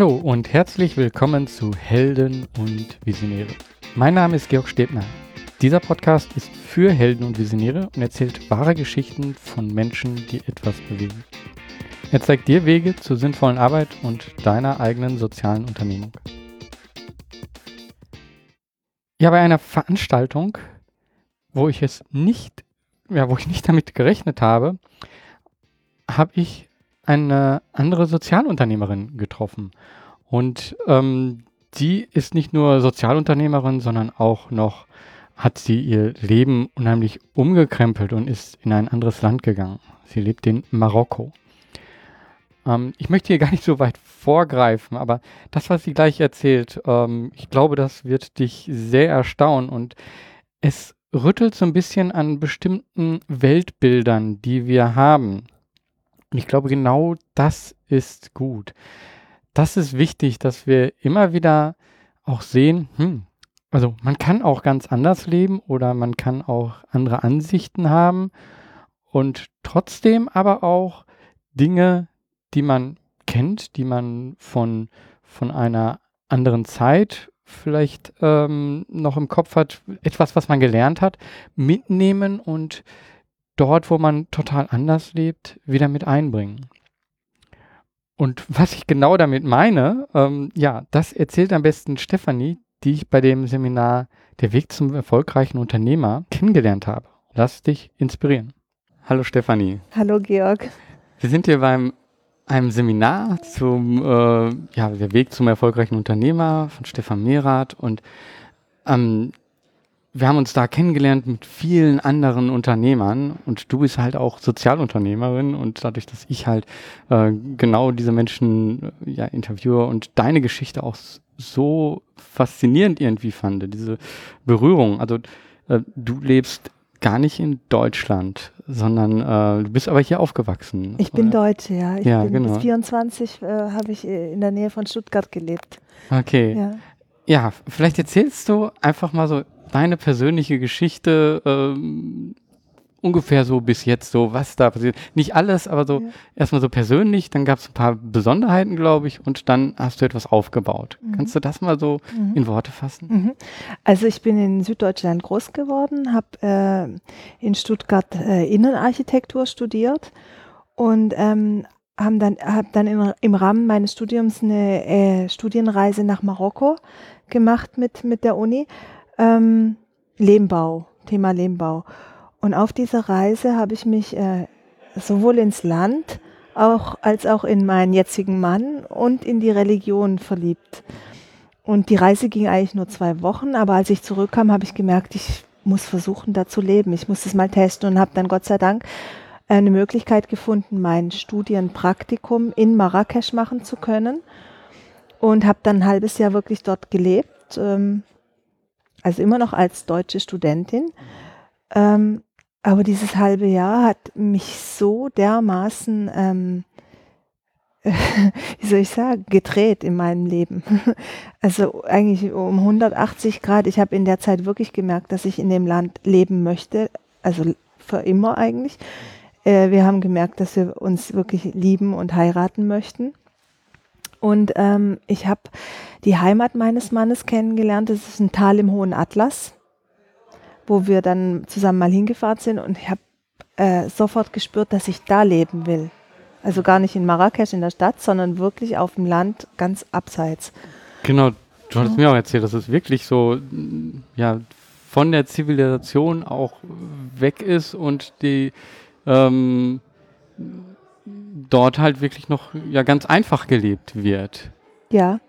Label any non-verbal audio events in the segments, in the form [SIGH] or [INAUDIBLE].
Hallo und herzlich willkommen zu Helden und Visionäre. Mein Name ist Georg Stebner. Dieser Podcast ist für Helden und Visionäre und erzählt wahre Geschichten von Menschen, die etwas bewegen. Er zeigt dir Wege zur sinnvollen Arbeit und deiner eigenen sozialen Unternehmung. Ja, bei einer Veranstaltung, wo ich es nicht, ja, wo ich nicht damit gerechnet habe, habe ich eine andere Sozialunternehmerin getroffen. Und ähm, die ist nicht nur Sozialunternehmerin, sondern auch noch hat sie ihr Leben unheimlich umgekrempelt und ist in ein anderes Land gegangen. Sie lebt in Marokko. Ähm, ich möchte hier gar nicht so weit vorgreifen, aber das, was sie gleich erzählt, ähm, ich glaube, das wird dich sehr erstaunen und es rüttelt so ein bisschen an bestimmten Weltbildern, die wir haben. Und ich glaube, genau das ist gut. Das ist wichtig, dass wir immer wieder auch sehen, hm, also man kann auch ganz anders leben oder man kann auch andere Ansichten haben und trotzdem aber auch Dinge, die man kennt, die man von, von einer anderen Zeit vielleicht ähm, noch im Kopf hat, etwas, was man gelernt hat, mitnehmen und dort, wo man total anders lebt, wieder mit einbringen. Und was ich genau damit meine, ähm, ja, das erzählt am besten Stefanie, die ich bei dem Seminar Der Weg zum erfolgreichen Unternehmer kennengelernt habe. Lass dich inspirieren. Hallo Stefanie. Hallo Georg. Wir sind hier beim einem Seminar zum äh, ja, Der Weg zum erfolgreichen Unternehmer von Stefan Mehrath und ähm, wir haben uns da kennengelernt mit vielen anderen Unternehmern und du bist halt auch Sozialunternehmerin und dadurch, dass ich halt äh, genau diese Menschen äh, ja interviewe und deine Geschichte auch so faszinierend irgendwie fand, diese Berührung. Also äh, du lebst gar nicht in Deutschland, sondern äh, du bist aber hier aufgewachsen. Ich bin Deutsche, ja. Ich ja, bin genau. bis 24 äh, habe ich äh, in der Nähe von Stuttgart gelebt. Okay. Ja. Ja, vielleicht erzählst du einfach mal so deine persönliche Geschichte ähm, ungefähr so bis jetzt so, was da passiert. Nicht alles, aber so ja. erstmal so persönlich, dann gab es ein paar Besonderheiten, glaube ich, und dann hast du etwas aufgebaut. Mhm. Kannst du das mal so mhm. in Worte fassen? Mhm. Also ich bin in Süddeutschland groß geworden, habe äh, in Stuttgart äh, Innenarchitektur studiert und ähm, habe dann, hab dann im, im, Rahmen meines Studiums eine äh, Studienreise nach Marokko gemacht mit, mit der Uni ähm, Lehmbau, Thema Lehmbau. Und auf dieser Reise habe ich mich äh, sowohl ins Land auch, als auch in meinen jetzigen Mann und in die Religion verliebt. Und die Reise ging eigentlich nur zwei Wochen, aber als ich zurückkam, habe ich gemerkt, ich muss versuchen, da zu leben. Ich muss das mal testen und habe dann Gott sei Dank eine Möglichkeit gefunden, mein Studienpraktikum in Marrakesch machen zu können. Und habe dann ein halbes Jahr wirklich dort gelebt. Ähm, also immer noch als deutsche Studentin. Ähm, aber dieses halbe Jahr hat mich so dermaßen, ähm, [LAUGHS] wie soll ich sagen, gedreht in meinem Leben. [LAUGHS] Also eigentlich um 180 Grad. Ich habe in der Zeit wirklich gemerkt, dass ich in dem Land leben möchte. Also für immer eigentlich. Äh, wir haben gemerkt, dass wir uns wirklich lieben und heiraten möchten. Und ähm, ich habe die Heimat meines Mannes kennengelernt. Das ist ein Tal im Hohen Atlas, wo wir dann zusammen mal hingefahren sind. Und ich habe äh, sofort gespürt, dass ich da leben will. Also gar nicht in Marrakesch in der Stadt, sondern wirklich auf dem Land, ganz abseits. Genau, du hattest mir auch erzählt, dass es wirklich so, ja, von der Zivilisation auch weg ist und die ähm, dort halt wirklich noch ja ganz einfach gelebt wird. Ja,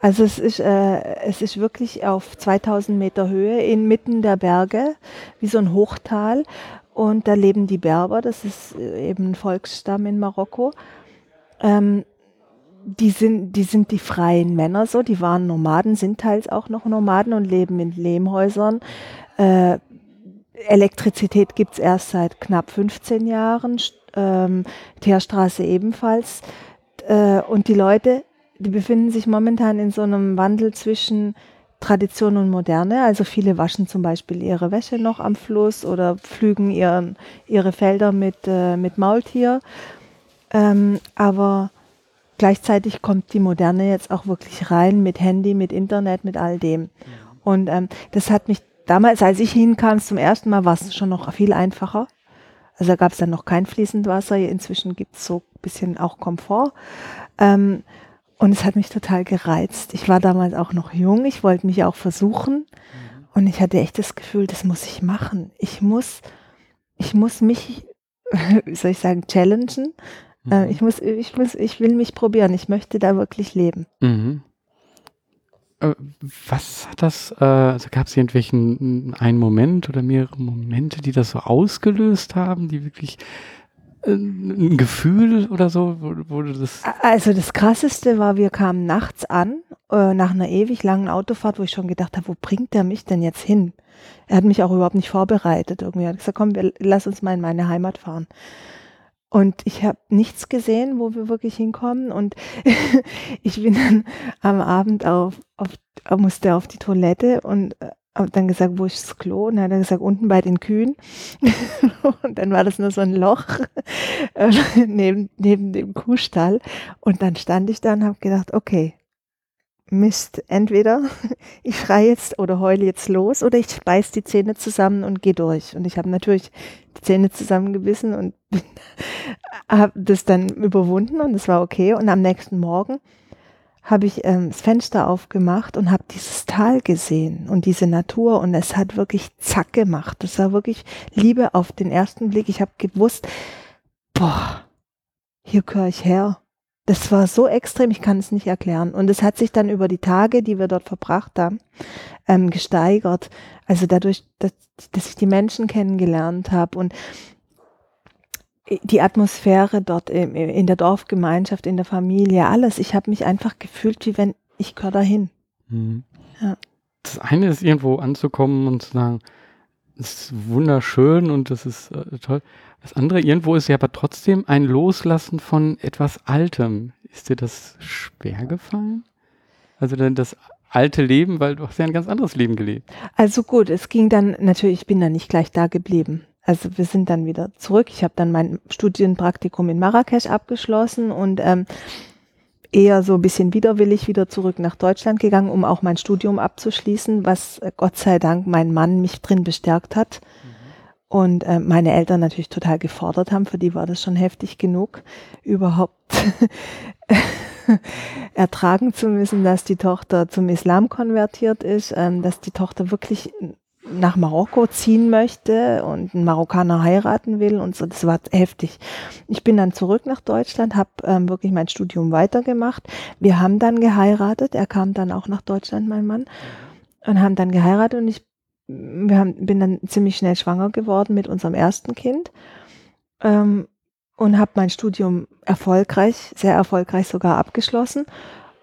also es ist, äh, es ist wirklich auf 2000 Meter Höhe inmitten der Berge, wie so ein Hochtal. Und da leben die Berber, das ist äh, eben ein Volksstamm in Marokko. Ähm, die sind, die sind die freien Männer so, die waren Nomaden, sind teils auch noch Nomaden und leben in Lehmhäusern. Äh, Elektrizität gibt es erst seit knapp 15 Jahren, ähm, Teerstraße ebenfalls. Äh, und die Leute, die befinden sich momentan in so einem Wandel zwischen Tradition und Moderne. Also viele waschen zum Beispiel ihre Wäsche noch am Fluss oder pflügen ihren, ihre Felder mit, äh, mit Maultier. Ähm, aber gleichzeitig kommt die Moderne jetzt auch wirklich rein mit Handy, mit Internet, mit all dem. Und ähm, das hat mich damals, als ich hinkam zum ersten Mal, war es schon noch viel einfacher. Also da gab es dann noch kein fließend Wasser. Inzwischen gibt es so ein bisschen auch Komfort. Ähm, und es hat mich total gereizt. Ich war damals auch noch jung. Ich wollte mich auch versuchen. Und ich hatte echt das Gefühl, das muss ich machen. Ich muss, ich muss mich, [LAUGHS] wie soll ich sagen, challengen. Äh, Mhm. ich muss, ich muss, ich will mich probieren. Ich möchte da wirklich leben. Mhm. Äh, Was hat das, äh, also gab es irgendwelchen einen Moment oder mehrere Momente, die das so ausgelöst haben, die wirklich äh, ein Gefühl oder so, du das. Also das Krasseste war, wir kamen nachts an, nach einer ewig langen Autofahrt, wo ich schon gedacht habe, wo bringt der mich denn jetzt hin? Er hat mich auch überhaupt nicht vorbereitet. Irgendwie Er hat gesagt, komm, wir, lass uns mal in meine Heimat fahren. Und ich habe nichts gesehen, wo wir wirklich hinkommen. Und [LAUGHS] ich bin dann am Abend auf, auf musste auf die Toilette und äh, habe dann gesagt, wo ist das Klo? Und dann hat er gesagt, unten bei den Kühen. [LAUGHS] und dann war das nur so ein Loch [LAUGHS] äh, neben, neben dem Kuhstall. Und dann stand ich da und habe gedacht, okay, Mist, entweder [LAUGHS] ich schreie jetzt oder heule jetzt los oder ich beiß die Zähne zusammen und gehe durch. Und ich habe natürlich die Zähne zusammengebissen und [LAUGHS] habe das dann überwunden und es war okay. Und am nächsten Morgen habe ich ähm, das Fenster aufgemacht und habe dieses Tal gesehen und diese Natur und es hat wirklich zack gemacht. Das war wirklich Liebe auf den ersten Blick. Ich habe gewusst, boah, hier gehöre ich her. Das war so extrem, ich kann es nicht erklären. Und es hat sich dann über die Tage, die wir dort verbracht haben, ähm, gesteigert. Also dadurch, dass, dass ich die Menschen kennengelernt habe und die Atmosphäre dort in, der Dorfgemeinschaft, in der Familie, alles. Ich habe mich einfach gefühlt, wie wenn ich gehöre dahin. Mhm. Ja. Das eine ist irgendwo anzukommen und zu sagen, es ist wunderschön und das ist äh, toll. Das andere irgendwo ist ja aber trotzdem ein Loslassen von etwas Altem. Ist dir das schwer gefallen? Also denn das alte Leben, weil du hast ja ein ganz anderes Leben gelebt. Also gut, es ging dann natürlich, ich bin dann nicht gleich da geblieben. Also wir sind dann wieder zurück. Ich habe dann mein Studienpraktikum in Marrakesch abgeschlossen und ähm, eher so ein bisschen widerwillig wieder zurück nach Deutschland gegangen, um auch mein Studium abzuschließen, was äh, Gott sei Dank mein Mann mich drin bestärkt hat. Und äh, meine Eltern natürlich total gefordert haben, für die war das schon heftig genug, überhaupt [LAUGHS] ertragen zu müssen, dass die Tochter zum Islam konvertiert ist, ähm, dass die Tochter wirklich nach Marokko ziehen möchte und einen Marokkaner heiraten will und so. Das war heftig. Ich bin dann zurück nach Deutschland, habe ähm, wirklich mein Studium weitergemacht. Wir haben dann geheiratet. Er kam dann auch nach Deutschland, mein Mann, und haben dann geheiratet und ich wir haben, bin dann ziemlich schnell schwanger geworden mit unserem ersten Kind ähm, und habe mein Studium erfolgreich, sehr erfolgreich sogar abgeschlossen,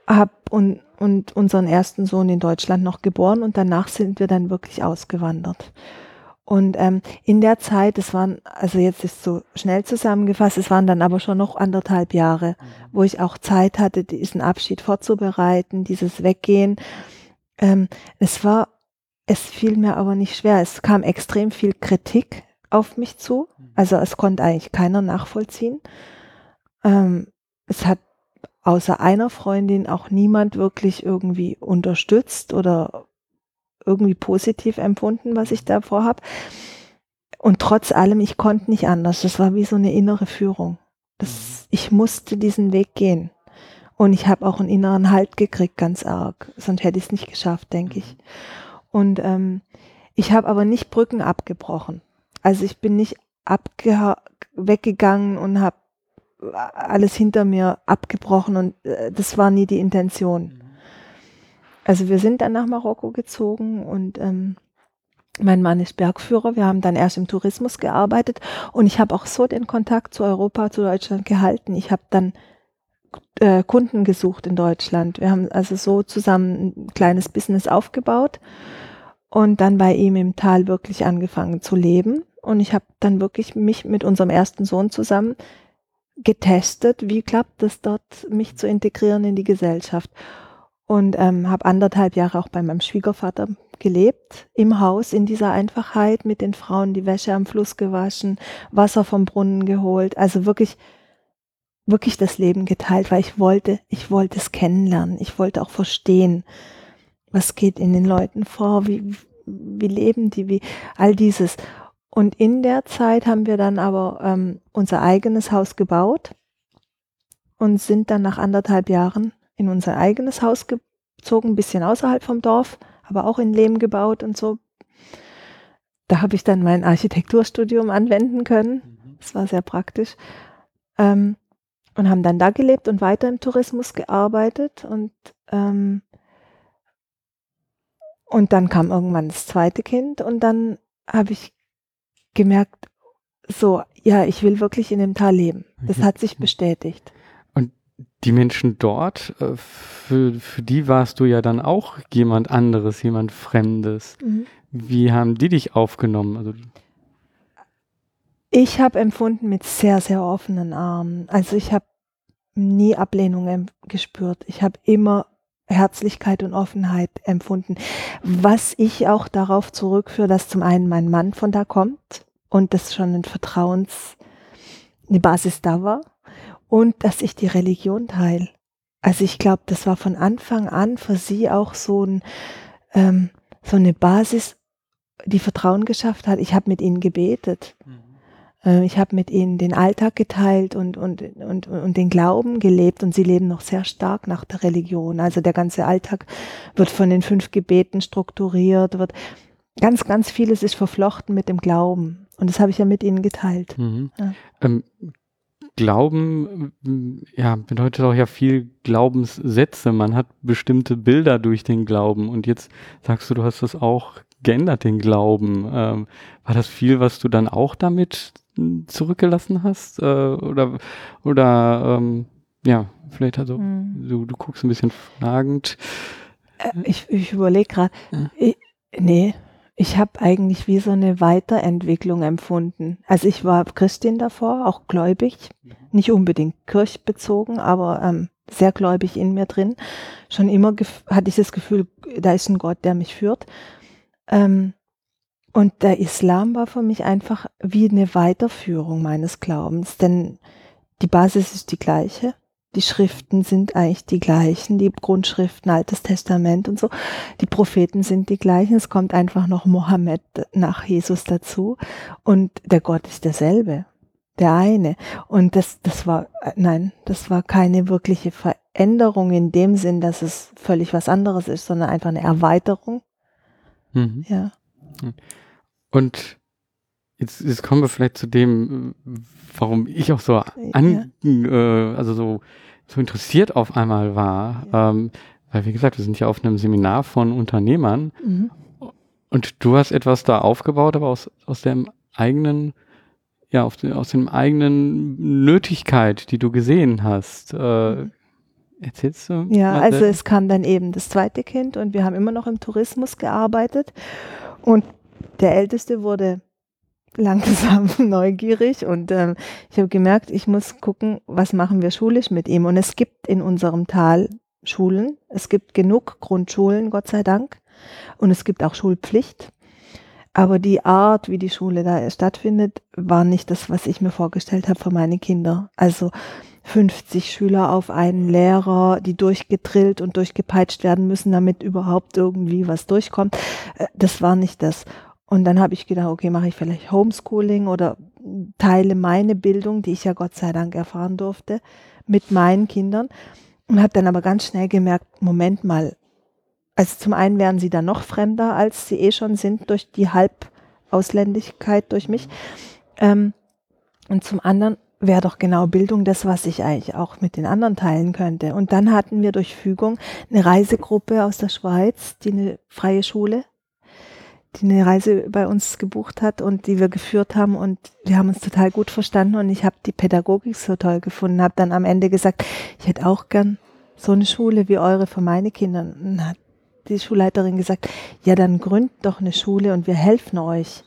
habe und, und unseren ersten Sohn in Deutschland noch geboren und danach sind wir dann wirklich ausgewandert. Und ähm, in der Zeit, es waren, also jetzt ist so schnell zusammengefasst, es waren dann aber schon noch anderthalb Jahre, wo ich auch Zeit hatte, diesen Abschied vorzubereiten, dieses Weggehen. Ähm, es war es fiel mir aber nicht schwer. Es kam extrem viel Kritik auf mich zu. Also es konnte eigentlich keiner nachvollziehen. Ähm, es hat außer einer Freundin auch niemand wirklich irgendwie unterstützt oder irgendwie positiv empfunden, was ich da vorhab. Und trotz allem, ich konnte nicht anders. Das war wie so eine innere Führung. Das, ich musste diesen Weg gehen. Und ich habe auch einen inneren Halt gekriegt, ganz arg. Sonst hätte ich es nicht geschafft, denke ich. Und ähm, ich habe aber nicht Brücken abgebrochen. Also ich bin nicht weggegangen und habe alles hinter mir abgebrochen und äh, das war nie die Intention. Also wir sind dann nach Marokko gezogen und ähm, mein Mann ist Bergführer. Wir haben dann erst im Tourismus gearbeitet und ich habe auch so den Kontakt zu Europa, zu Deutschland gehalten. Ich habe dann äh, Kunden gesucht in Deutschland. Wir haben also so zusammen ein kleines Business aufgebaut und dann bei ihm im Tal wirklich angefangen zu leben. Und ich habe dann wirklich mich mit unserem ersten Sohn zusammen getestet, wie klappt es dort, mich zu integrieren in die Gesellschaft. Und ähm, habe anderthalb Jahre auch bei meinem Schwiegervater gelebt, im Haus, in dieser Einfachheit, mit den Frauen die Wäsche am Fluss gewaschen, Wasser vom Brunnen geholt. Also wirklich wirklich das Leben geteilt, weil ich wollte, ich wollte es kennenlernen. Ich wollte auch verstehen, was geht in den Leuten vor, wie, wie leben die, wie all dieses. Und in der Zeit haben wir dann aber ähm, unser eigenes Haus gebaut und sind dann nach anderthalb Jahren in unser eigenes Haus gezogen, ein bisschen außerhalb vom Dorf, aber auch in Lehm gebaut und so. Da habe ich dann mein Architekturstudium anwenden können. Mhm. Das war sehr praktisch. Ähm, und haben dann da gelebt und weiter im Tourismus gearbeitet und ähm, und dann kam irgendwann das zweite Kind und dann habe ich gemerkt, so, ja, ich will wirklich in dem Tal leben. Das hat sich bestätigt. Und die Menschen dort, äh, für, für die warst du ja dann auch jemand anderes, jemand Fremdes. Mhm. Wie haben die dich aufgenommen? Also ich habe empfunden mit sehr, sehr offenen Armen. Also ich habe nie Ablehnung gespürt. Ich habe immer Herzlichkeit und Offenheit empfunden. Was ich auch darauf zurückführe, dass zum einen mein Mann von da kommt und das schon ein Vertrauens, eine Basis da war und dass ich die Religion teile. Also ich glaube, das war von Anfang an für sie auch so, ein, ähm, so eine Basis, die Vertrauen geschafft hat. Ich habe mit ihnen gebetet. Mhm. Äh, ich habe mit ihnen den Alltag geteilt und, und, und, und den Glauben gelebt und sie leben noch sehr stark nach der Religion. Also der ganze Alltag wird von den fünf Gebeten strukturiert, wird ganz, ganz vieles ist verflochten mit dem Glauben. Und das habe ich ja mit ihnen geteilt. Mhm. Ja. Ähm, Glauben ja, bedeutet auch ja viel Glaubenssätze. Man hat bestimmte Bilder durch den Glauben. Und jetzt sagst du, du hast das auch geändert, den Glauben. Ähm, war das viel, was du dann auch damit zurückgelassen hast? Äh, oder oder ähm, ja, vielleicht also, mhm. du, du guckst ein bisschen fragend. Äh, ich ich überlege gerade, ja. nee, ich habe eigentlich wie so eine Weiterentwicklung empfunden. Also ich war Christin davor, auch gläubig, mhm. nicht unbedingt kirchbezogen, aber ähm, sehr gläubig in mir drin. Schon immer hatte ich das Gefühl, da ist ein Gott, der mich führt. Ähm, und der Islam war für mich einfach wie eine Weiterführung meines Glaubens, denn die Basis ist die gleiche. Die Schriften sind eigentlich die gleichen, die Grundschriften, Altes Testament und so. Die Propheten sind die gleichen. Es kommt einfach noch Mohammed nach Jesus dazu. Und der Gott ist derselbe. Der eine. Und das, das war, nein, das war keine wirkliche Veränderung in dem Sinn, dass es völlig was anderes ist, sondern einfach eine Erweiterung. Mhm. Ja. Und jetzt, jetzt kommen wir vielleicht zu dem, warum ich auch so an, ja. äh, also so, so interessiert auf einmal war. Ja. Ähm, weil, wie gesagt, wir sind ja auf einem Seminar von Unternehmern mhm. und du hast etwas da aufgebaut, aber aus, aus dem eigenen, ja, aus, aus dem eigenen Nötigkeit, die du gesehen hast. Äh, mhm. Erzählst du? Ja, also es kam dann eben das zweite Kind und wir haben immer noch im Tourismus gearbeitet und der Älteste wurde langsam [LAUGHS] neugierig und ähm, ich habe gemerkt, ich muss gucken, was machen wir schulisch mit ihm. Und es gibt in unserem Tal Schulen. Es gibt genug Grundschulen, Gott sei Dank. Und es gibt auch Schulpflicht. Aber die Art, wie die Schule da stattfindet, war nicht das, was ich mir vorgestellt habe für meine Kinder. Also 50 Schüler auf einen Lehrer, die durchgedrillt und durchgepeitscht werden müssen, damit überhaupt irgendwie was durchkommt. Äh, das war nicht das. Und dann habe ich gedacht, okay, mache ich vielleicht Homeschooling oder teile meine Bildung, die ich ja Gott sei Dank erfahren durfte, mit meinen Kindern. Und habe dann aber ganz schnell gemerkt, Moment mal, also zum einen werden sie dann noch fremder, als sie eh schon sind durch die Halbausländigkeit durch mich. Ähm, und zum anderen wäre doch genau Bildung das, was ich eigentlich auch mit den anderen teilen könnte. Und dann hatten wir durch Fügung eine Reisegruppe aus der Schweiz, die eine freie Schule, die eine Reise bei uns gebucht hat und die wir geführt haben und wir haben uns total gut verstanden und ich habe die Pädagogik so toll gefunden, habe dann am Ende gesagt, ich hätte auch gern so eine Schule wie eure für meine Kinder. Und hat die Schulleiterin gesagt, ja, dann gründet doch eine Schule und wir helfen euch.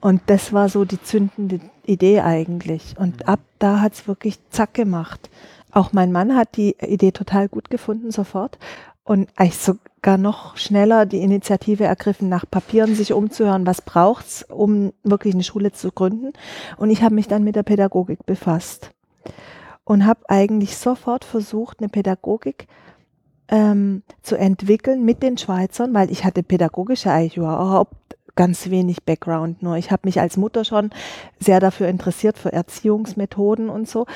Und das war so die zündende Idee eigentlich. Und mhm. ab da hat's wirklich zack gemacht. Auch mein Mann hat die Idee total gut gefunden sofort und eigentlich sogar noch schneller die Initiative ergriffen, nach Papieren sich umzuhören, was braucht's, um wirklich eine Schule zu gründen. Und ich habe mich dann mit der Pädagogik befasst. und habe eigentlich sofort versucht, eine Pädagogik ähm, zu entwickeln mit den Schweizern, weil ich hatte pädagogische eigentlich überhaupt ganz wenig Background nur. Ich habe mich als Mutter schon sehr dafür interessiert, für Erziehungsmethoden und so.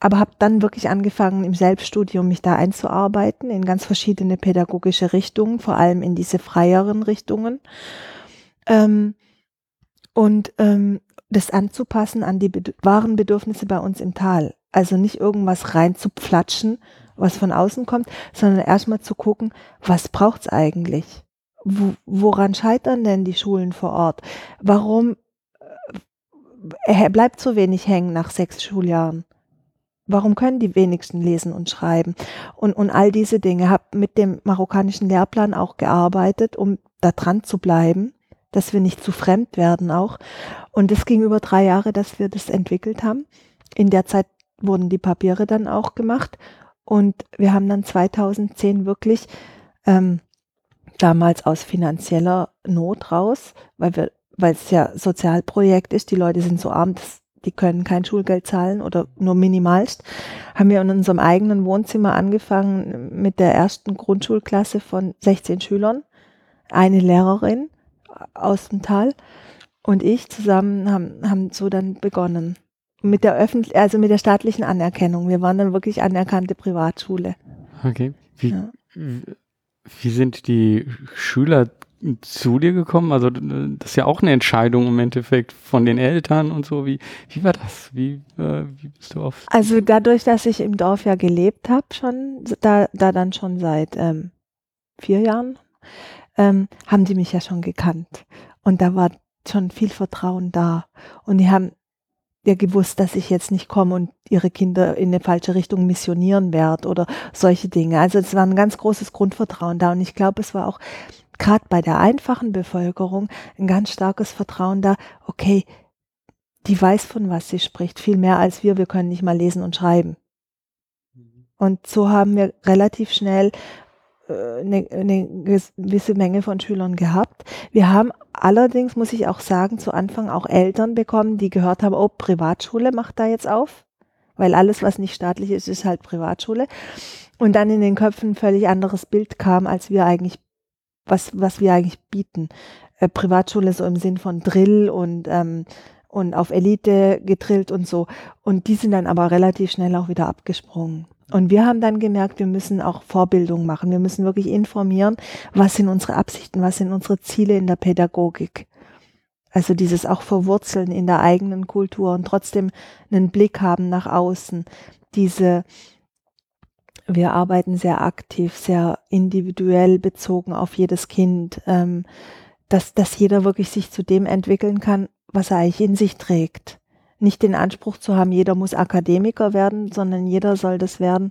Aber habe dann wirklich angefangen, im Selbststudium mich da einzuarbeiten in ganz verschiedene pädagogische Richtungen, vor allem in diese freieren Richtungen. Ähm, und ähm, das anzupassen an die Bed wahren Bedürfnisse bei uns im Tal. Also nicht irgendwas reinzupflatschen, was von außen kommt, sondern erstmal zu gucken, was braucht's eigentlich? Wo, woran scheitern denn die Schulen vor Ort? Warum äh, bleibt so wenig hängen nach sechs Schuljahren? Warum können die wenigsten lesen und schreiben? Und, und all diese Dinge. Habe mit dem marokkanischen Lehrplan auch gearbeitet, um da dran zu bleiben, dass wir nicht zu fremd werden auch. Und es ging über drei Jahre, dass wir das entwickelt haben. In der Zeit wurden die Papiere dann auch gemacht. Und wir haben dann 2010 wirklich ähm, damals aus finanzieller Not raus, weil wir, weil es ja Sozialprojekt ist, die Leute sind so arm, dass die können kein Schulgeld zahlen oder nur minimalst, haben wir in unserem eigenen Wohnzimmer angefangen mit der ersten Grundschulklasse von 16 Schülern, eine Lehrerin aus dem Tal und ich zusammen haben, haben so dann begonnen. Mit der öffentlich, also mit der staatlichen Anerkennung. Wir waren dann wirklich anerkannte Privatschule. Okay. Wie, ja. wie sind die Schüler zu dir gekommen? Also das ist ja auch eine Entscheidung im Endeffekt von den Eltern und so. Wie, wie war das? Wie, äh, wie bist du auf? Also dadurch, dass ich im Dorf ja gelebt habe, schon da, da dann schon seit ähm, vier Jahren, ähm, haben die mich ja schon gekannt. Und da war schon viel Vertrauen da. Und die haben ja gewusst, dass ich jetzt nicht komme und ihre Kinder in eine falsche Richtung missionieren werde oder solche Dinge. Also es war ein ganz großes Grundvertrauen da. Und ich glaube, es war auch gerade bei der einfachen Bevölkerung ein ganz starkes Vertrauen da, okay, die weiß, von was sie spricht, viel mehr als wir, wir können nicht mal lesen und schreiben. Mhm. Und so haben wir relativ schnell eine, äh, eine gewisse Menge von Schülern gehabt. Wir haben allerdings, muss ich auch sagen, zu Anfang auch Eltern bekommen, die gehört haben, oh, Privatschule macht da jetzt auf, weil alles, was nicht staatlich ist, ist halt Privatschule. Und dann in den Köpfen ein völlig anderes Bild kam, als wir eigentlich, was, was wir eigentlich bieten. Äh, Privatschule so im Sinn von Drill und, ähm, und auf Elite gedrillt und so. Und die sind dann aber relativ schnell auch wieder abgesprungen. Und wir haben dann gemerkt, wir müssen auch Vorbildung machen. Wir müssen wirklich informieren, was sind unsere Absichten, was sind unsere Ziele in der Pädagogik. Also dieses auch Verwurzeln in der eigenen Kultur und trotzdem einen Blick haben nach außen. Diese, wir arbeiten sehr aktiv, sehr individuell bezogen auf jedes Kind, ähm, dass, dass jeder wirklich sich zu dem entwickeln kann, was er eigentlich in sich trägt nicht den Anspruch zu haben, jeder muss Akademiker werden, sondern jeder soll das werden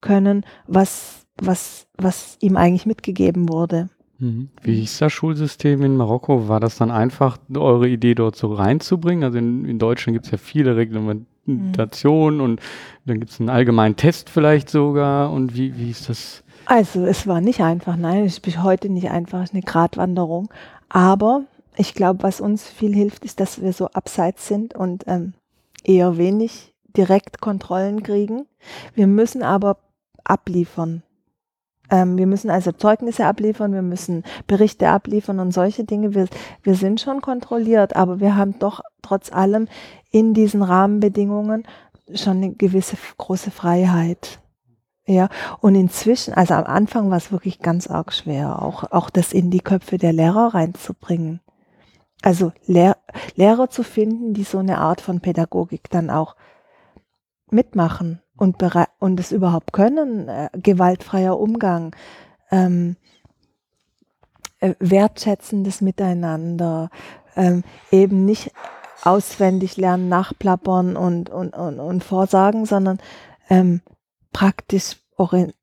können, was, was, was ihm eigentlich mitgegeben wurde. Mhm. Wie ist das Schulsystem in Marokko? War das dann einfach, eure Idee dort so reinzubringen? Also in, in Deutschland gibt es ja viele Reglementationen mhm. und dann gibt es einen allgemeinen Test vielleicht sogar. Und wie, wie ist das? Also es war nicht einfach, nein, es ist bis heute nicht einfach, es ist eine Gratwanderung. Aber ich glaube, was uns viel hilft, ist, dass wir so abseits sind und ähm, eher wenig direkt Kontrollen kriegen. Wir müssen aber abliefern. Ähm, wir müssen also Zeugnisse abliefern, wir müssen Berichte abliefern und solche Dinge. Wir, wir sind schon kontrolliert, aber wir haben doch trotz allem in diesen Rahmenbedingungen schon eine gewisse große Freiheit. Ja, und inzwischen, also am Anfang war es wirklich ganz arg schwer, auch, auch das in die Köpfe der Lehrer reinzubringen also Lehr Lehrer zu finden, die so eine Art von Pädagogik dann auch mitmachen und, und es überhaupt können, äh, gewaltfreier Umgang, ähm, äh, wertschätzendes Miteinander, ähm, eben nicht auswendig lernen, nachplappern und, und, und, und vorsagen, sondern ähm, praktisch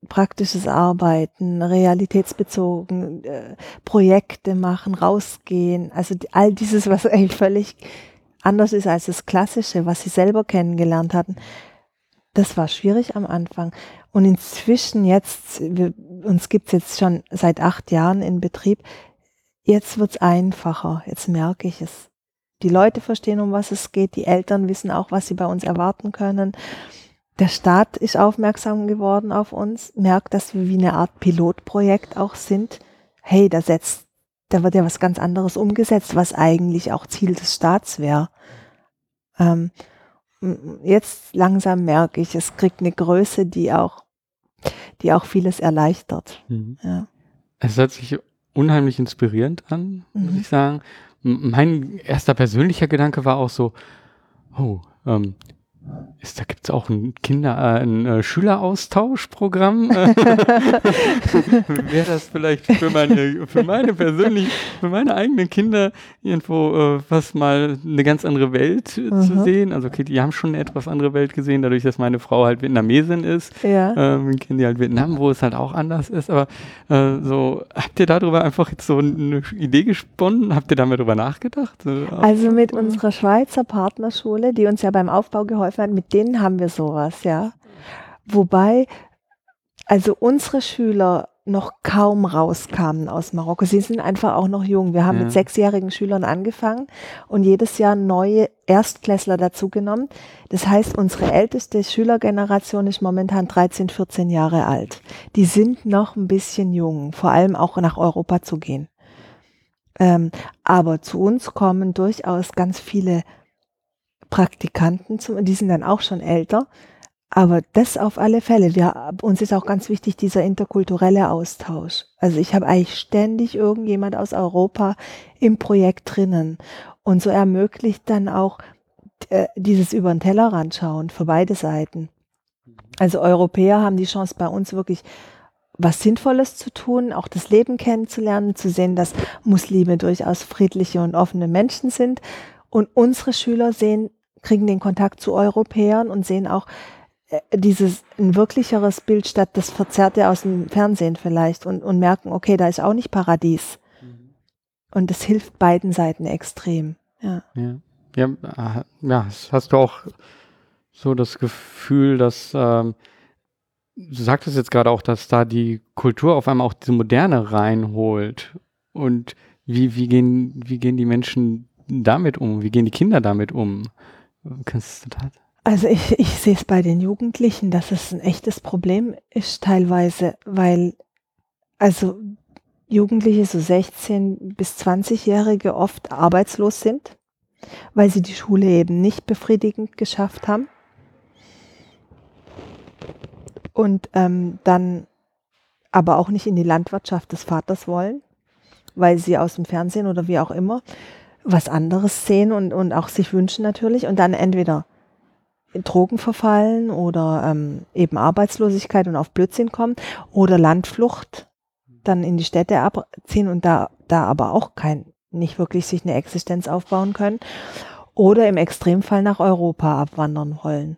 praktisches Arbeiten, realitätsbezogen, äh, Projekte machen, rausgehen, also all dieses, was eigentlich völlig anders ist als das Klassische, was sie selber kennengelernt hatten. Das war schwierig am Anfang. Und inzwischen jetzt, wir, uns gibt's jetzt schon seit acht Jahren in Betrieb, jetzt wird's einfacher, jetzt merke ich es. Die Leute verstehen, um was es geht, die Eltern wissen auch, was sie bei uns erwarten können. der Staat ist aufmerksam geworden auf uns, merkt, dass wir wie eine Art Pilotprojekt auch sind. Hey, da setzt, da wird ja was ganz anderes umgesetzt, was eigentlich auch Ziel des Staats wäre. Ähm, jetzt langsam merke ich, es kriegt eine Größe, die auch, die auch vieles erleichtert. Mhm. Ja. Es hört sich unheimlich inspirierend an, muss mhm. ich sagen. Mein erster persönlicher Gedanke war auch so, oh, ähm, ist, da gibt es auch ein Kinder, äh, ein äh, Schüleraustauschprogramm. [LAUGHS] Wäre das vielleicht für meine, für meine persönlich, für meine eigenen Kinder irgendwo äh, was mal eine ganz andere Welt mhm. zu sehen? Also okay, die haben schon eine etwas andere Welt gesehen, dadurch, dass meine Frau halt Vietnamesin ist. Ja. Ähm, kennen die halt Vietnam, wo es halt auch anders ist. Aber äh, so, habt ihr darüber einfach jetzt so eine Idee gesponnen? Habt ihr damit darüber nachgedacht? Also mit unserer Schweizer Partnerschule, die uns ja beim Aufbau geholfen Hoffmann, mit denen haben wir sowas, ja. Wobei, also unsere Schüler noch kaum rauskamen aus Marokko. Sie sind einfach auch noch jung. Wir haben ja. mit sechsjährigen Schülern angefangen und jedes Jahr neue Erstklässler dazugenommen. Das heißt, unsere älteste Schülergeneration ist momentan 13, 14 Jahre alt. Die sind noch ein bisschen jung, vor allem auch nach Europa zu gehen. Ähm, aber zu uns kommen durchaus ganz viele Praktikanten, die sind dann auch schon älter. Aber das auf alle Fälle. Wir, uns ist auch ganz wichtig dieser interkulturelle Austausch. Also ich habe eigentlich ständig irgendjemand aus Europa im Projekt drinnen. Und so ermöglicht dann auch äh, dieses über den Tellerrand schauen für beide Seiten. Also Europäer haben die Chance bei uns wirklich was Sinnvolles zu tun, auch das Leben kennenzulernen, zu sehen, dass Muslime durchaus friedliche und offene Menschen sind. Und unsere Schüler sehen kriegen den Kontakt zu Europäern und sehen auch äh, dieses ein wirklicheres Bild statt das Verzerrte aus dem Fernsehen vielleicht und, und merken, okay, da ist auch nicht Paradies. Mhm. Und das hilft beiden Seiten extrem. Ja. Ja, ja, äh, ja hast du auch so das Gefühl, dass ähm, du sagtest jetzt gerade auch, dass da die Kultur auf einmal auch diese Moderne reinholt. Und wie, wie, gehen, wie gehen die Menschen damit um? Wie gehen die Kinder damit um? Kannst du das? Also ich, ich sehe es bei den Jugendlichen, dass es ein echtes Problem ist teilweise, weil also Jugendliche, so 16 bis 20-Jährige oft arbeitslos sind, weil sie die Schule eben nicht befriedigend geschafft haben. Und ähm, dann aber auch nicht in die Landwirtschaft des Vaters wollen, weil sie aus dem Fernsehen oder wie auch immer was anderes sehen und, und auch sich wünschen natürlich und dann entweder in Drogen verfallen oder ähm, eben Arbeitslosigkeit und auf Blödsinn kommen oder Landflucht dann in die Städte abziehen und da, da aber auch kein, nicht wirklich sich eine Existenz aufbauen können oder im Extremfall nach Europa abwandern wollen.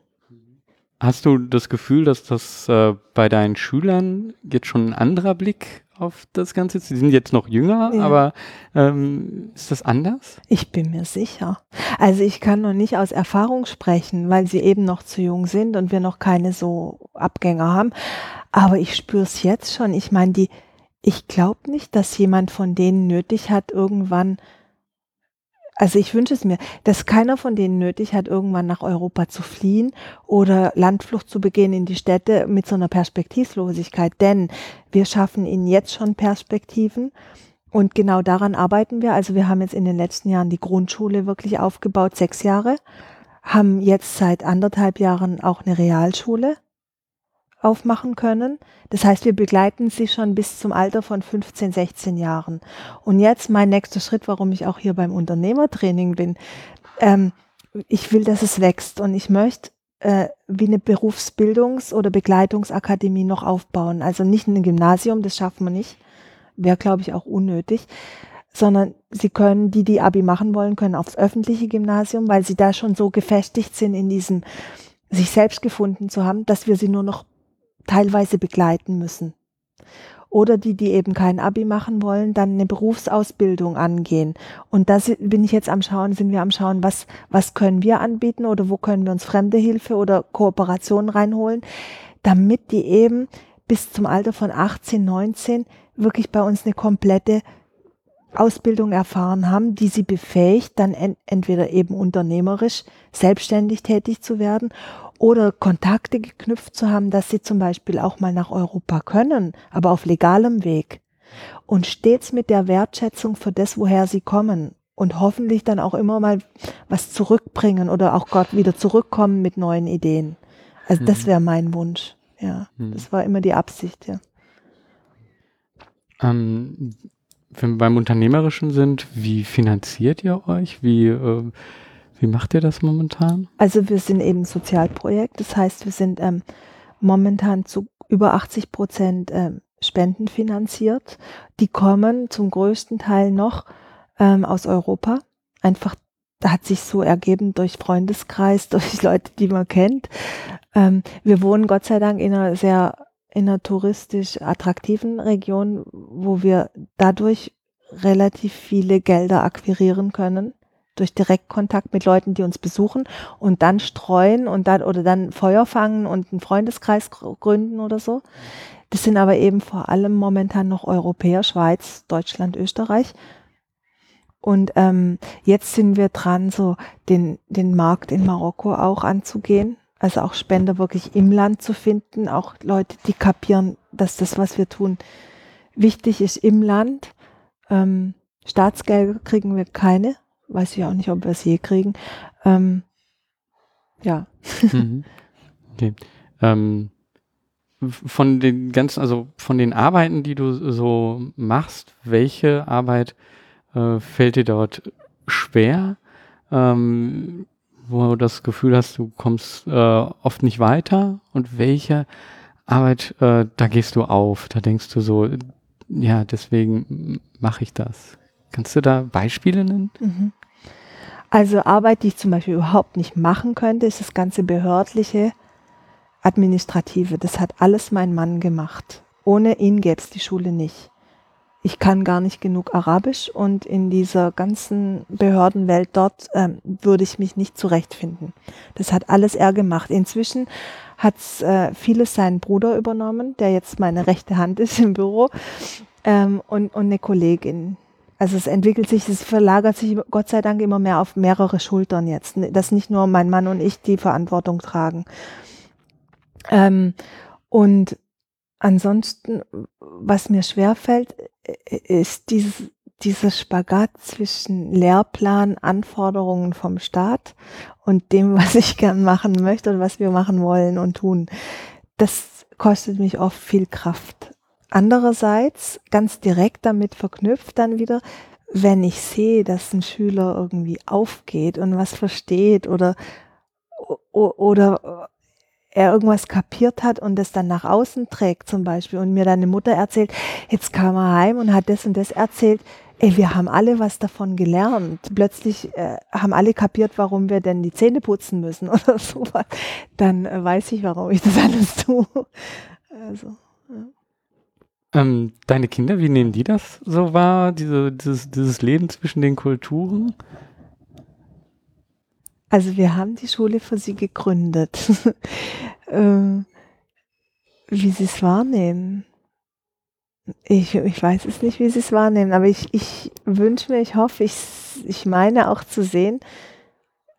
Hast du das Gefühl, dass das äh, bei deinen Schülern jetzt schon ein anderer Blick auf das Ganze? Sie sind jetzt noch jünger, ja. aber ähm, ist das anders? Ich bin mir sicher. Also ich kann noch nicht aus Erfahrung sprechen, weil sie eben noch zu jung sind und wir noch keine so Abgänger haben. Aber ich spüre es jetzt schon. Ich meine, die, ich glaube nicht, dass jemand von denen nötig hat, irgendwann also ich wünsche es mir, dass keiner von denen nötig hat, irgendwann nach Europa zu fliehen oder Landflucht zu begehen in die Städte mit so einer Perspektivlosigkeit. Denn wir schaffen ihnen jetzt schon Perspektiven. Und genau daran arbeiten wir. Also wir haben jetzt in den letzten Jahren die Grundschule wirklich aufgebaut, sechs Jahre, haben jetzt seit anderthalb Jahren auch eine Realschule aufmachen können. Das heißt, wir begleiten sie schon bis zum Alter von 15, 16 Jahren. Und jetzt mein nächster Schritt, warum ich auch hier beim Unternehmertraining bin. Ähm, ich will, dass es wächst und ich möchte äh, wie eine Berufsbildungs- oder Begleitungsakademie noch aufbauen. Also nicht ein Gymnasium, das schaffen wir nicht. Wäre, glaube ich, auch unnötig. Sondern sie können, die, die Abi machen wollen, können aufs öffentliche Gymnasium, weil sie da schon so gefestigt sind in diesem, sich selbst gefunden zu haben, dass wir sie nur noch teilweise begleiten müssen. Oder die, die eben kein Abi machen wollen, dann eine Berufsausbildung angehen. Und da bin ich jetzt am Schauen, sind wir am Schauen, was, was können wir anbieten oder wo können wir uns fremde Hilfe oder Kooperation reinholen, damit die eben bis zum Alter von 18, 19 wirklich bei uns eine komplette Ausbildung erfahren haben, die sie befähigt, dann en entweder eben unternehmerisch selbstständig tätig zu werden oder Kontakte geknüpft zu haben, dass sie zum Beispiel auch mal nach Europa können, aber auf legalem Weg. Und stets mit der Wertschätzung für das, woher sie kommen. Und hoffentlich dann auch immer mal was zurückbringen oder auch Gott wieder zurückkommen mit neuen Ideen. Also das Mhm. wäre mein Wunsch. Ja, Mhm. das war immer die Absicht, ja. Ähm, wenn beim Unternehmerischen sind, wie finanziert ihr euch? Wie, äh, wie macht ihr das momentan? Also wir sind eben Sozialprojekt. Das heißt, wir sind ähm, momentan zu über 80 Prozent ähm, spendenfinanziert. Die kommen zum größten Teil noch ähm, aus Europa. Einfach, da hat sich so ergeben durch Freundeskreis, [LAUGHS] durch Leute, die man kennt. Ähm, wir wohnen Gott sei Dank in einer sehr in einer touristisch attraktiven Region, wo wir dadurch relativ viele Gelder akquirieren können durch Direktkontakt mit Leuten, die uns besuchen und dann streuen und dann oder dann Feuer fangen und einen Freundeskreis gr- gründen oder so. Das sind aber eben vor allem momentan noch Europäer, Schweiz, Deutschland, Österreich. Und ähm, jetzt sind wir dran, so den, den Markt in Marokko auch anzugehen. Also auch Spender wirklich im Land zu finden, auch Leute, die kapieren, dass das, was wir tun, wichtig ist im Land. Ähm, Staatsgelder kriegen wir keine, weiß ich auch nicht, ob wir es je kriegen. Ähm, ja, Mhm. Okay. Ähm, von den ganzen, also von den Arbeiten, die du so machst, welche Arbeit äh, fällt dir dort schwer? Ähm, wo du das Gefühl hast, du kommst äh, oft nicht weiter und welche Arbeit, äh, da gehst du auf, da denkst du so, ja, deswegen mache ich das. Kannst du da Beispiele nennen? Mhm. Also Arbeit, die ich zum Beispiel überhaupt nicht machen könnte, ist das ganze behördliche, administrative. Das hat alles mein Mann gemacht. Ohne ihn gäbe es die Schule nicht. Ich kann gar nicht genug Arabisch und in dieser ganzen Behördenwelt dort ähm, würde ich mich nicht zurechtfinden. Das hat alles er gemacht. Inzwischen hat äh, vieles sein Bruder übernommen, der jetzt meine rechte Hand ist im Büro ähm, und, und eine Kollegin, also es entwickelt sich, es verlagert sich Gott sei Dank immer mehr auf mehrere Schultern jetzt, dass nicht nur mein Mann und ich die Verantwortung tragen. Ähm, und ansonsten, was mir schwerfällt, ist dieses, dieser Spagat zwischen Lehrplan, Anforderungen vom Staat und dem, [LAUGHS] was ich gern machen möchte und was wir machen wollen und tun. Das kostet mich oft viel Kraft. Andererseits, ganz direkt damit verknüpft dann wieder, wenn ich sehe, dass ein Schüler irgendwie aufgeht und was versteht oder, oder er irgendwas kapiert hat und das dann nach außen trägt zum Beispiel und mir dann eine Mutter erzählt, jetzt kam er heim und hat das und das erzählt, ey, wir haben alle was davon gelernt. Plötzlich äh, haben alle kapiert, warum wir denn die Zähne putzen müssen [LAUGHS] oder sowas. Dann äh, weiß ich, warum ich das alles tue. Also, ja. Ähm, deine Kinder, wie nehmen die das so wahr, diese, dieses, dieses Leben zwischen den Kulturen? Also wir haben die Schule für sie gegründet. [LAUGHS] ähm, wie sie es wahrnehmen. Ich, ich weiß es nicht, wie sie es wahrnehmen, aber ich, ich wünsche mir, ich hoffe, ich, ich meine auch zu sehen,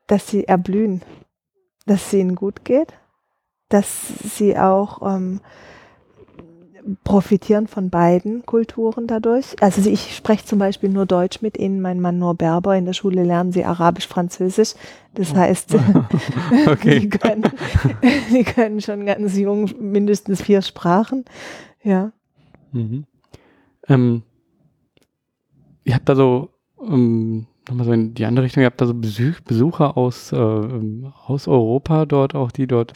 dass sie erblühen, dass es ihnen gut geht, dass sie auch ähm, profitieren von beiden Kulturen dadurch. Also ich spreche zum Beispiel nur Deutsch mit ihnen, mein Mann nur Berber. In der Schule lernen sie Arabisch, Französisch. Das heißt, [LAUGHS] Okay. die, können, [LAUGHS] die können schon ganz jung mindestens vier Sprachen. Ja. Mhm. Ähm, ihr habt da so, ähm, nochmal so in die andere Richtung, ihr habt da so Besuch, Besucher aus, äh, aus Europa dort auch, die dort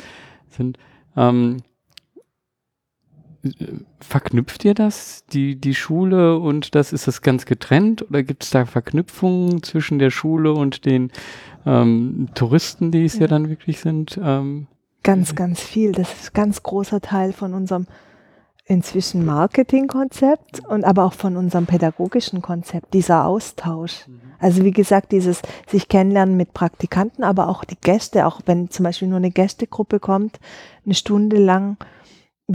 sind. Ähm, äh, verknüpft ihr das, die, die Schule und das, ist das ganz getrennt oder gibt es da Verknüpfungen zwischen der Schule und den ähm, Touristen, die es ja. Ja. dann wirklich sind? Ähm, Ganz, ganz viel. Das ist ein ganz großer Teil von unserem inzwischen Marketingkonzept und aber auch von unserem pädagogischen Konzept, dieser Austausch. Also wie gesagt, dieses sich kennenlernen mit Praktikanten, aber auch die Gäste, auch wenn zum Beispiel nur eine Gästegruppe kommt, eine Stunde lang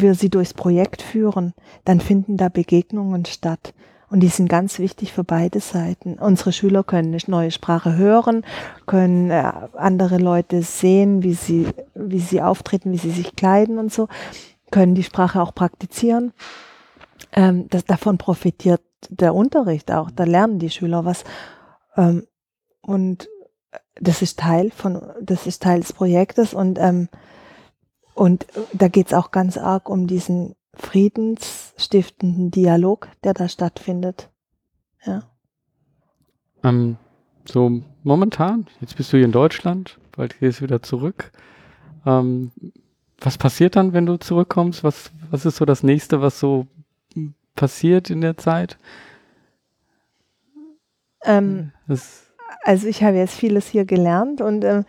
wir sie durchs Projekt führen, dann finden da Begegnungen statt. Und die sind ganz wichtig für beide Seiten. Unsere Schüler können eine neue Sprache hören, können äh, andere Leute sehen, wie sie, wie sie auftreten, wie sie sich kleiden und so, können die Sprache auch praktizieren. Ähm, das, davon profitiert der Unterricht auch. Da lernen die Schüler was. Ähm, und das ist Teil von, das ist Teil des Projektes und, ähm, und da geht es auch ganz arg um diesen friedensstiftenden Dialog, der da stattfindet. Ja. Ähm, so momentan, jetzt bist du hier in Deutschland, bald gehst du wieder zurück. Ähm, was passiert dann, wenn du zurückkommst? Was, was ist so das nächste, was so passiert in der Zeit? Ähm, also ich habe jetzt vieles hier gelernt und äh,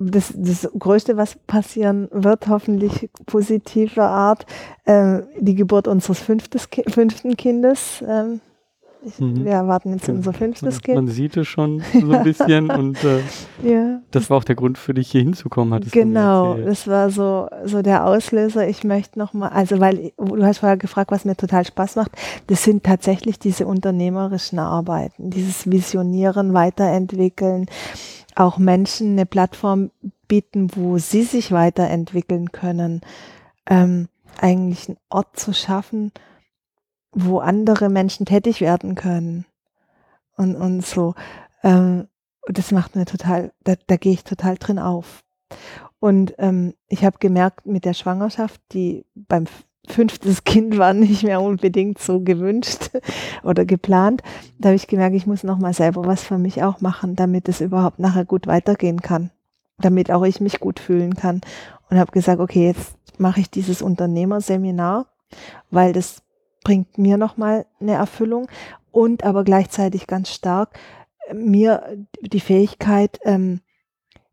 das, das Größte, was passieren wird, hoffentlich positiver Art, äh, die Geburt unseres fünftes, fünften Kindes. Ähm, ich, mhm. Wir erwarten jetzt unser fünftes Kind. Man sieht es schon [LAUGHS] so ein bisschen und äh, ja. das war auch der Grund für dich hier hinzukommen, hattest Genau, das war so, so der Auslöser. Ich möchte nochmal, also weil du hast vorher gefragt, was mir total Spaß macht. Das sind tatsächlich diese unternehmerischen Arbeiten, dieses Visionieren, Weiterentwickeln, auch Menschen eine Plattform bieten, wo sie sich weiterentwickeln können, ähm, eigentlich einen Ort zu schaffen, wo andere Menschen tätig werden können. Und, und so. Ähm, das macht mir total, da, da gehe ich total drin auf. Und ähm, ich habe gemerkt, mit der Schwangerschaft, die beim fünftes Kind war nicht mehr unbedingt so gewünscht [LAUGHS] oder geplant. Da habe ich gemerkt, ich muss nochmal selber was für mich auch machen, damit es überhaupt nachher gut weitergehen kann, damit auch ich mich gut fühlen kann. Und habe gesagt, okay, jetzt mache ich dieses Unternehmerseminar, weil das bringt mir nochmal eine Erfüllung und aber gleichzeitig ganz stark mir die Fähigkeit, ähm,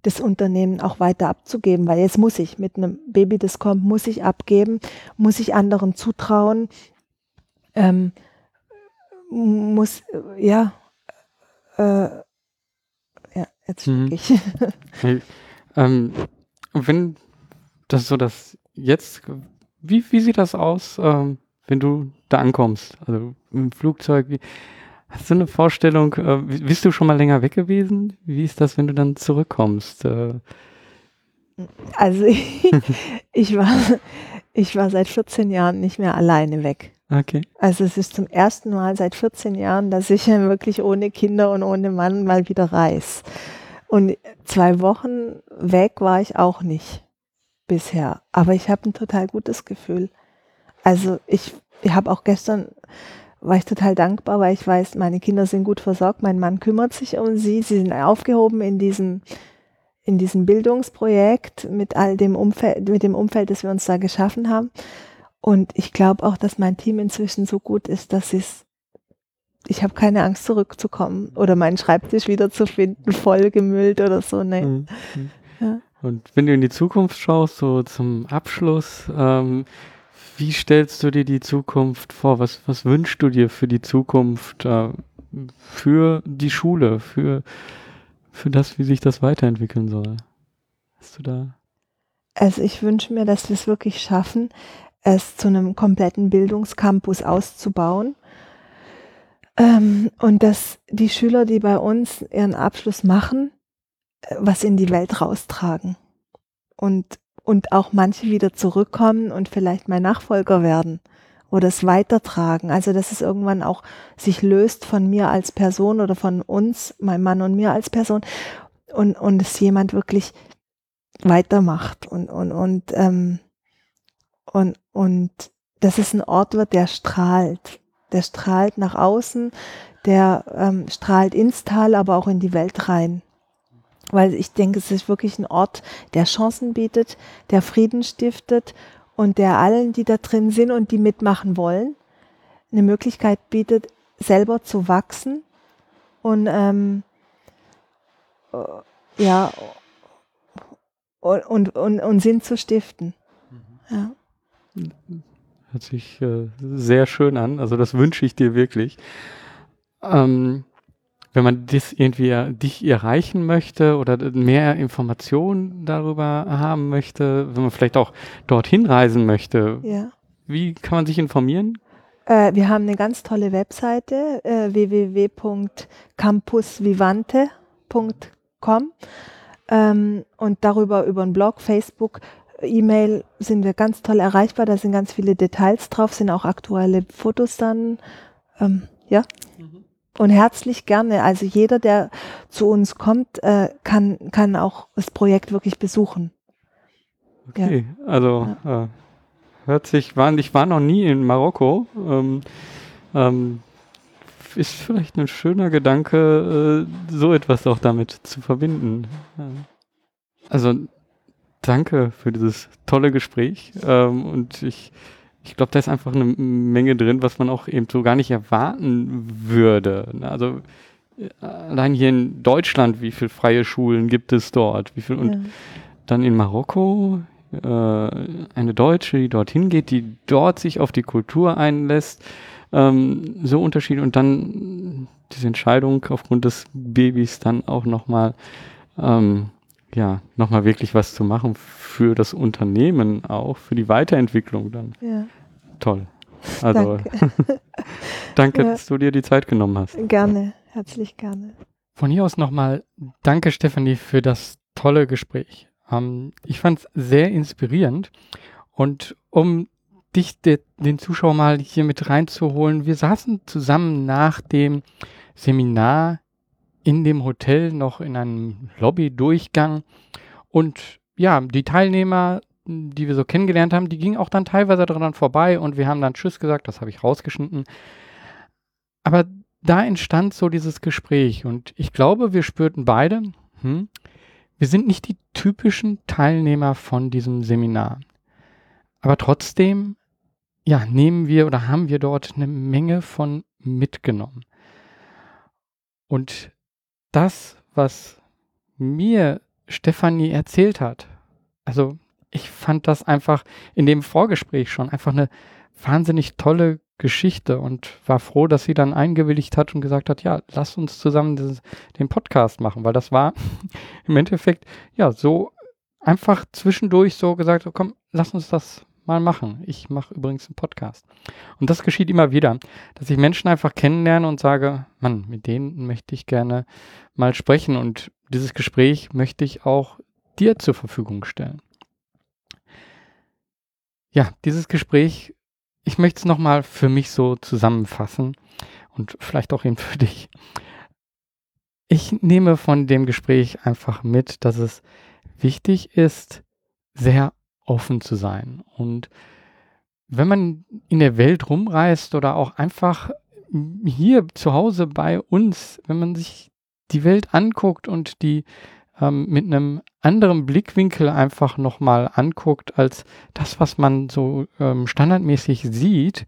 das Unternehmen auch weiter abzugeben, weil jetzt muss ich mit einem Baby, das kommt, muss ich abgeben, muss ich anderen zutrauen, ähm, muss, äh, ja, äh, ja, jetzt mhm. ich. [LAUGHS] hey, ähm, wenn das so das jetzt, wie, wie sieht das aus, ähm, wenn du da ankommst? Also im Flugzeug, wie, Hast du eine Vorstellung, äh, bist du schon mal länger weg gewesen? Wie ist das, wenn du dann zurückkommst? Äh? Also ich, [LAUGHS] ich, war, ich war seit 14 Jahren nicht mehr alleine weg. Okay. Also es ist zum ersten Mal seit 14 Jahren, dass ich wirklich ohne Kinder und ohne Mann mal wieder reise. Und zwei Wochen weg war ich auch nicht bisher. Aber ich habe ein total gutes Gefühl. Also ich, ich habe auch gestern war ich total dankbar, weil ich weiß, meine Kinder sind gut versorgt, mein Mann kümmert sich um sie, sie sind aufgehoben in diesem, in diesem Bildungsprojekt mit all dem Umfeld, mit dem Umfeld, das wir uns da geschaffen haben. Und ich glaube auch, dass mein Team inzwischen so gut ist, dass es, ich habe keine Angst zurückzukommen oder meinen Schreibtisch wieder zu finden, vollgemüllt oder so. Nee. Mhm. Ja. Und wenn du in die Zukunft schaust, so zum Abschluss, ähm, wie stellst du dir die Zukunft vor? Was, was wünschst du dir für die Zukunft, äh, für die Schule, für, für das, wie sich das weiterentwickeln soll? Hast du da? Also ich wünsche mir, dass wir es wirklich schaffen, es zu einem kompletten Bildungscampus auszubauen. Ähm, und dass die Schüler, die bei uns ihren Abschluss machen, äh, was in die Welt raustragen. Und und auch manche wieder zurückkommen und vielleicht mein Nachfolger werden oder es weitertragen. Also dass es irgendwann auch sich löst von mir als Person oder von uns, mein Mann und mir als Person und, und es jemand wirklich weitermacht und, und, und, ähm, und, und dass es ein Ort wird, der strahlt. Der strahlt nach außen, der ähm, strahlt ins Tal, aber auch in die Welt rein weil ich denke, es ist wirklich ein Ort, der Chancen bietet, der Frieden stiftet und der allen, die da drin sind und die mitmachen wollen, eine Möglichkeit bietet, selber zu wachsen und ähm, äh, ja und, und, und Sinn zu stiften. Ja. Hört sich äh, sehr schön an. Also das wünsche ich dir wirklich. Ähm, wenn man das irgendwie äh, dich erreichen möchte oder mehr Informationen darüber haben möchte, wenn man vielleicht auch dorthin reisen möchte, ja. wie kann man sich informieren? Äh, wir haben eine ganz tolle Webseite, äh, www.campusvivante.com ähm, und darüber über einen Blog, Facebook, E-Mail sind wir ganz toll erreichbar. Da sind ganz viele Details drauf, sind auch aktuelle Fotos dann. Ähm, ja. Mhm. Und herzlich gerne. Also jeder, der zu uns kommt, äh, kann, kann auch das Projekt wirklich besuchen. Okay, ja. also ja. Äh, hört sich, war, ich war noch nie in Marokko. Ähm, ähm, ist vielleicht ein schöner Gedanke, äh, so etwas auch damit zu verbinden. Also danke für dieses tolle Gespräch ähm, und ich, ich glaube, da ist einfach eine Menge drin, was man auch eben so gar nicht erwarten würde. Ne? Also äh, allein hier in Deutschland, wie viele freie Schulen gibt es dort? Wie viel und ja. dann in Marokko äh, eine Deutsche, die dorthin geht, die dort sich auf die Kultur einlässt, ähm, so Unterschiede und dann diese Entscheidung aufgrund des Babys dann auch nochmal ähm, ja, nochmal wirklich was zu machen für das Unternehmen auch, für die Weiterentwicklung dann. Ja. Toll. Also danke, [LAUGHS] danke ja. dass du dir die Zeit genommen hast. Gerne, herzlich gerne. Von hier aus nochmal danke, Stefanie, für das tolle Gespräch. Ähm, ich fand es sehr inspirierend und um dich, de, den Zuschauer mal hier mit reinzuholen, wir saßen zusammen nach dem Seminar in dem Hotel noch in einem Lobbydurchgang und ja, die Teilnehmer, die wir so kennengelernt haben, die gingen auch dann teilweise daran vorbei und wir haben dann Tschüss gesagt, das habe ich rausgeschnitten. Aber da entstand so dieses Gespräch und ich glaube, wir spürten beide, hm, wir sind nicht die typischen Teilnehmer von diesem Seminar. Aber trotzdem, ja, nehmen wir oder haben wir dort eine Menge von mitgenommen. Und das, was mir Stefanie erzählt hat, also ich fand das einfach in dem Vorgespräch schon einfach eine wahnsinnig tolle Geschichte und war froh, dass sie dann eingewilligt hat und gesagt hat, ja, lass uns zusammen dieses, den Podcast machen, weil das war [LAUGHS] im Endeffekt ja so einfach zwischendurch so gesagt, komm, lass uns das mal machen. Ich mache übrigens einen Podcast. Und das geschieht immer wieder, dass ich Menschen einfach kennenlerne und sage, Mann, mit denen möchte ich gerne mal sprechen und dieses Gespräch möchte ich auch dir zur Verfügung stellen. Ja, dieses Gespräch, ich möchte es nochmal für mich so zusammenfassen und vielleicht auch eben für dich. Ich nehme von dem Gespräch einfach mit, dass es wichtig ist, sehr offen zu sein. Und wenn man in der Welt rumreist oder auch einfach hier zu Hause bei uns, wenn man sich die Welt anguckt und die ähm, mit einem anderen Blickwinkel einfach nochmal anguckt als das, was man so ähm, standardmäßig sieht,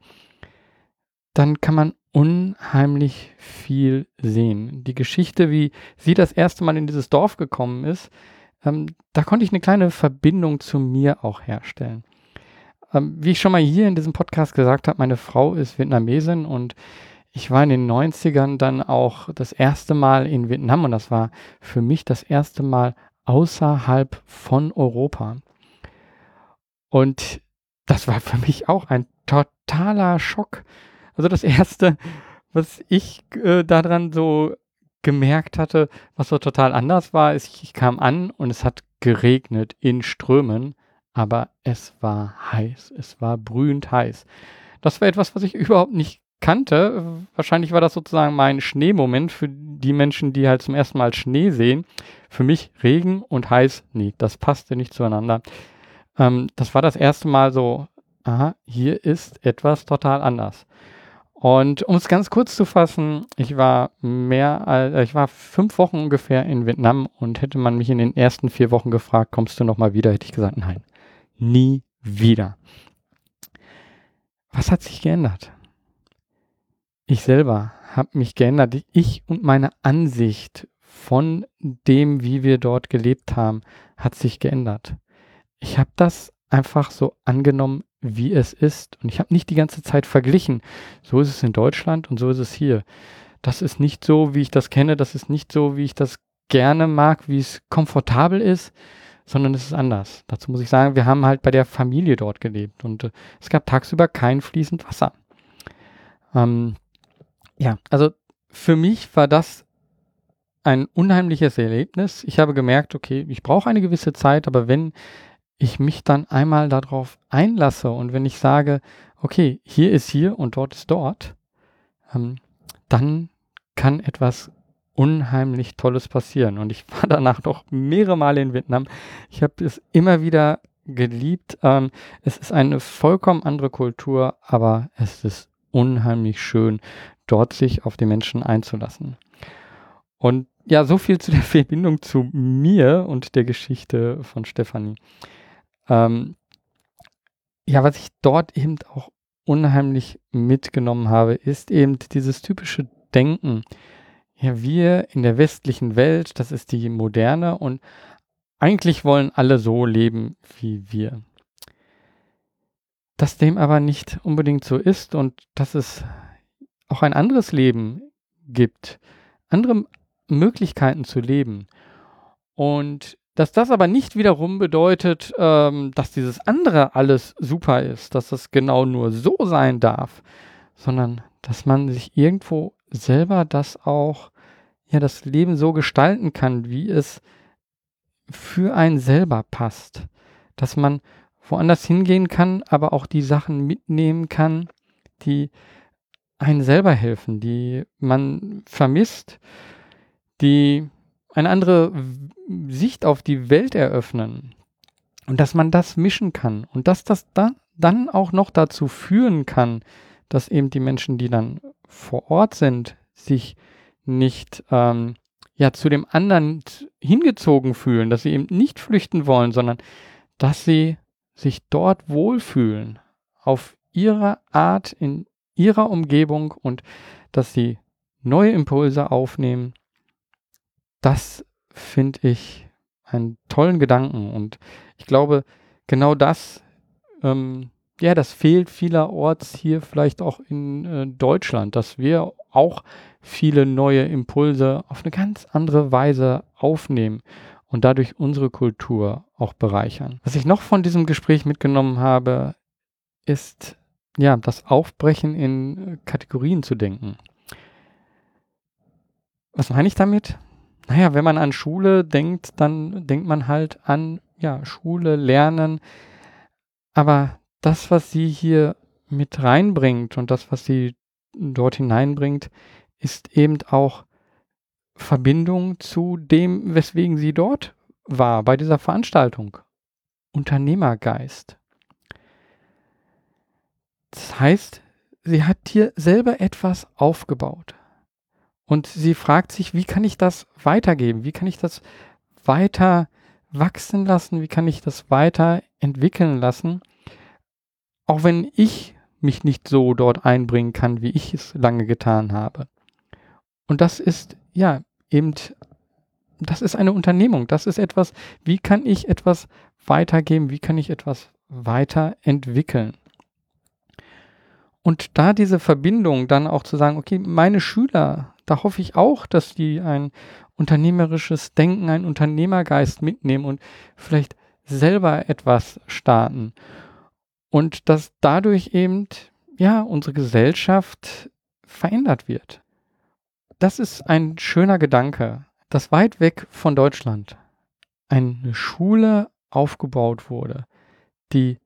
dann kann man unheimlich viel sehen. Die Geschichte, wie sie das erste Mal in dieses Dorf gekommen ist, ähm, da konnte ich eine kleine Verbindung zu mir auch herstellen. Ähm, wie ich schon mal hier in diesem Podcast gesagt habe, meine Frau ist Vietnamesin und ich war in den 90ern dann auch das erste Mal in Vietnam und das war für mich das erste Mal außerhalb von Europa. Und das war für mich auch ein totaler Schock. Also das erste, was ich äh, daran so gemerkt hatte, was so total anders war, ist, ich, ich kam an und es hat geregnet in Strömen, aber es war heiß, es war brühend heiß. Das war etwas, was ich überhaupt nicht kannte. Wahrscheinlich war das sozusagen mein Schneemoment für die Menschen, die halt zum ersten Mal Schnee sehen. Für mich Regen und heiß, nee, das passte nicht zueinander. Ähm, das war das erste Mal so, aha, hier ist etwas total anders. Und um es ganz kurz zu fassen, ich war mehr, äh, ich war fünf Wochen ungefähr in Vietnam und hätte man mich in den ersten vier Wochen gefragt, kommst du noch mal wieder, hätte ich gesagt, nein, nie wieder. Was hat sich geändert? Ich selber habe mich geändert. Ich und meine Ansicht von dem, wie wir dort gelebt haben, hat sich geändert. Ich habe das einfach so angenommen, wie es ist. Und ich habe nicht die ganze Zeit verglichen. So ist es in Deutschland und so ist es hier. Das ist nicht so, wie ich das kenne. Das ist nicht so, wie ich das gerne mag, wie es komfortabel ist, sondern es ist anders. Dazu muss ich sagen, wir haben halt bei der Familie dort gelebt und äh, es gab tagsüber kein fließend Wasser. Ähm, ja, also für mich war das ein unheimliches Erlebnis. Ich habe gemerkt, okay, ich brauche eine gewisse Zeit, aber wenn ich mich dann einmal darauf einlasse und wenn ich sage, okay, hier ist hier und dort ist dort, ähm, dann kann etwas unheimlich Tolles passieren. Und ich [LAUGHS] war danach noch mehrere Male in Vietnam. Ich habe es immer wieder geliebt. Ähm, es ist eine vollkommen andere Kultur, aber es ist unheimlich schön, dort sich auf die Menschen einzulassen. Und ja, so viel zu der [LAUGHS] Verbindung zu mir und der Geschichte von Stefanie. Ähm, ja, was ich dort eben auch unheimlich mitgenommen habe, ist eben dieses typische Denken. Ja, wir in der westlichen Welt, das ist die moderne und eigentlich wollen alle so leben wie wir. Dass dem aber nicht unbedingt so ist und dass es auch ein anderes Leben gibt, andere Möglichkeiten zu leben. Und dass das aber nicht wiederum bedeutet, ähm, dass dieses andere alles super ist, dass das genau nur so sein darf, sondern dass man sich irgendwo selber das auch, ja, das Leben so gestalten kann, wie es für einen selber passt. Dass man woanders hingehen kann, aber auch die Sachen mitnehmen kann, die einen selber helfen, die man vermisst, die eine andere Sicht auf die Welt eröffnen. Und dass man das mischen kann und dass das dann, dann auch noch dazu führen kann, dass eben die Menschen, die dann vor Ort sind, sich nicht ähm, ja zu dem anderen hingezogen fühlen, dass sie eben nicht flüchten wollen, sondern dass sie sich dort wohlfühlen, auf ihre Art, in ihrer Umgebung und dass sie neue Impulse aufnehmen. Das finde ich einen tollen Gedanken und ich glaube, genau das, ähm, ja, das fehlt vielerorts hier vielleicht auch in äh, Deutschland, dass wir auch viele neue Impulse auf eine ganz andere Weise aufnehmen und dadurch unsere Kultur auch bereichern. Was ich noch von diesem Gespräch mitgenommen habe, ist ja das Aufbrechen in äh, Kategorien zu denken. Was meine ich damit? Naja, wenn man an Schule denkt, dann denkt man halt an ja, Schule, Lernen. Aber das, was sie hier mit reinbringt und das, was sie dort hineinbringt, ist eben auch Verbindung zu dem, weswegen sie dort war, bei dieser Veranstaltung. Unternehmergeist. Das heißt, sie hat hier selber etwas aufgebaut. Und sie fragt sich, wie kann ich das weitergeben? Wie kann ich das weiter wachsen lassen? Wie kann ich das weiter entwickeln lassen? Auch wenn ich mich nicht so dort einbringen kann, wie ich es lange getan habe. Und das ist, ja, eben, das ist eine Unternehmung. Das ist etwas, wie kann ich etwas weitergeben? Wie kann ich etwas weiterentwickeln? Und da diese Verbindung dann auch zu sagen, okay, meine Schüler, da hoffe ich auch, dass die ein unternehmerisches Denken, einen Unternehmergeist mitnehmen und vielleicht selber etwas starten. Und dass dadurch eben, ja, unsere Gesellschaft verändert wird. Das ist ein schöner Gedanke, dass weit weg von Deutschland eine Schule aufgebaut wurde, die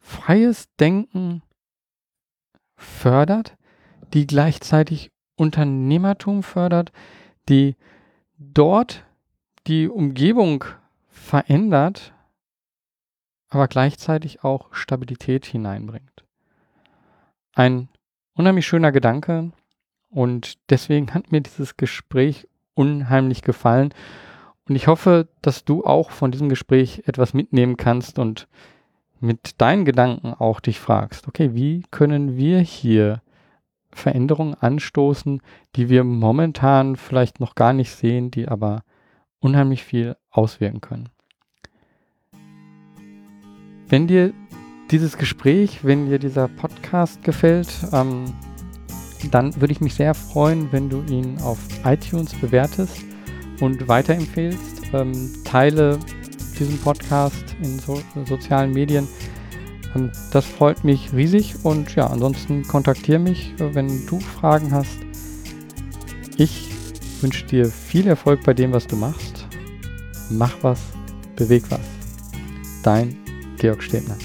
freies Denken fördert, die gleichzeitig Unternehmertum fördert, die dort die Umgebung verändert, aber gleichzeitig auch Stabilität hineinbringt. Ein unheimlich schöner Gedanke, und deswegen hat mir dieses Gespräch unheimlich gefallen. Und ich hoffe, dass du auch von diesem Gespräch etwas mitnehmen kannst und mit deinen Gedanken auch dich fragst, okay, wie können wir hier Veränderungen anstoßen, die wir momentan vielleicht noch gar nicht sehen, die aber unheimlich viel auswirken können. Wenn dir dieses Gespräch, wenn dir dieser Podcast gefällt, ähm, dann würde ich mich sehr freuen, wenn du ihn auf iTunes bewertest und weiterempfehlst. Ähm, teile diesen Podcast in so, sozialen Medien. Das freut mich riesig und ja, ansonsten kontaktiere mich, wenn du Fragen hast. Ich wünsche dir viel Erfolg bei dem, was du machst. Mach was, beweg was. Dein Georg Stebner.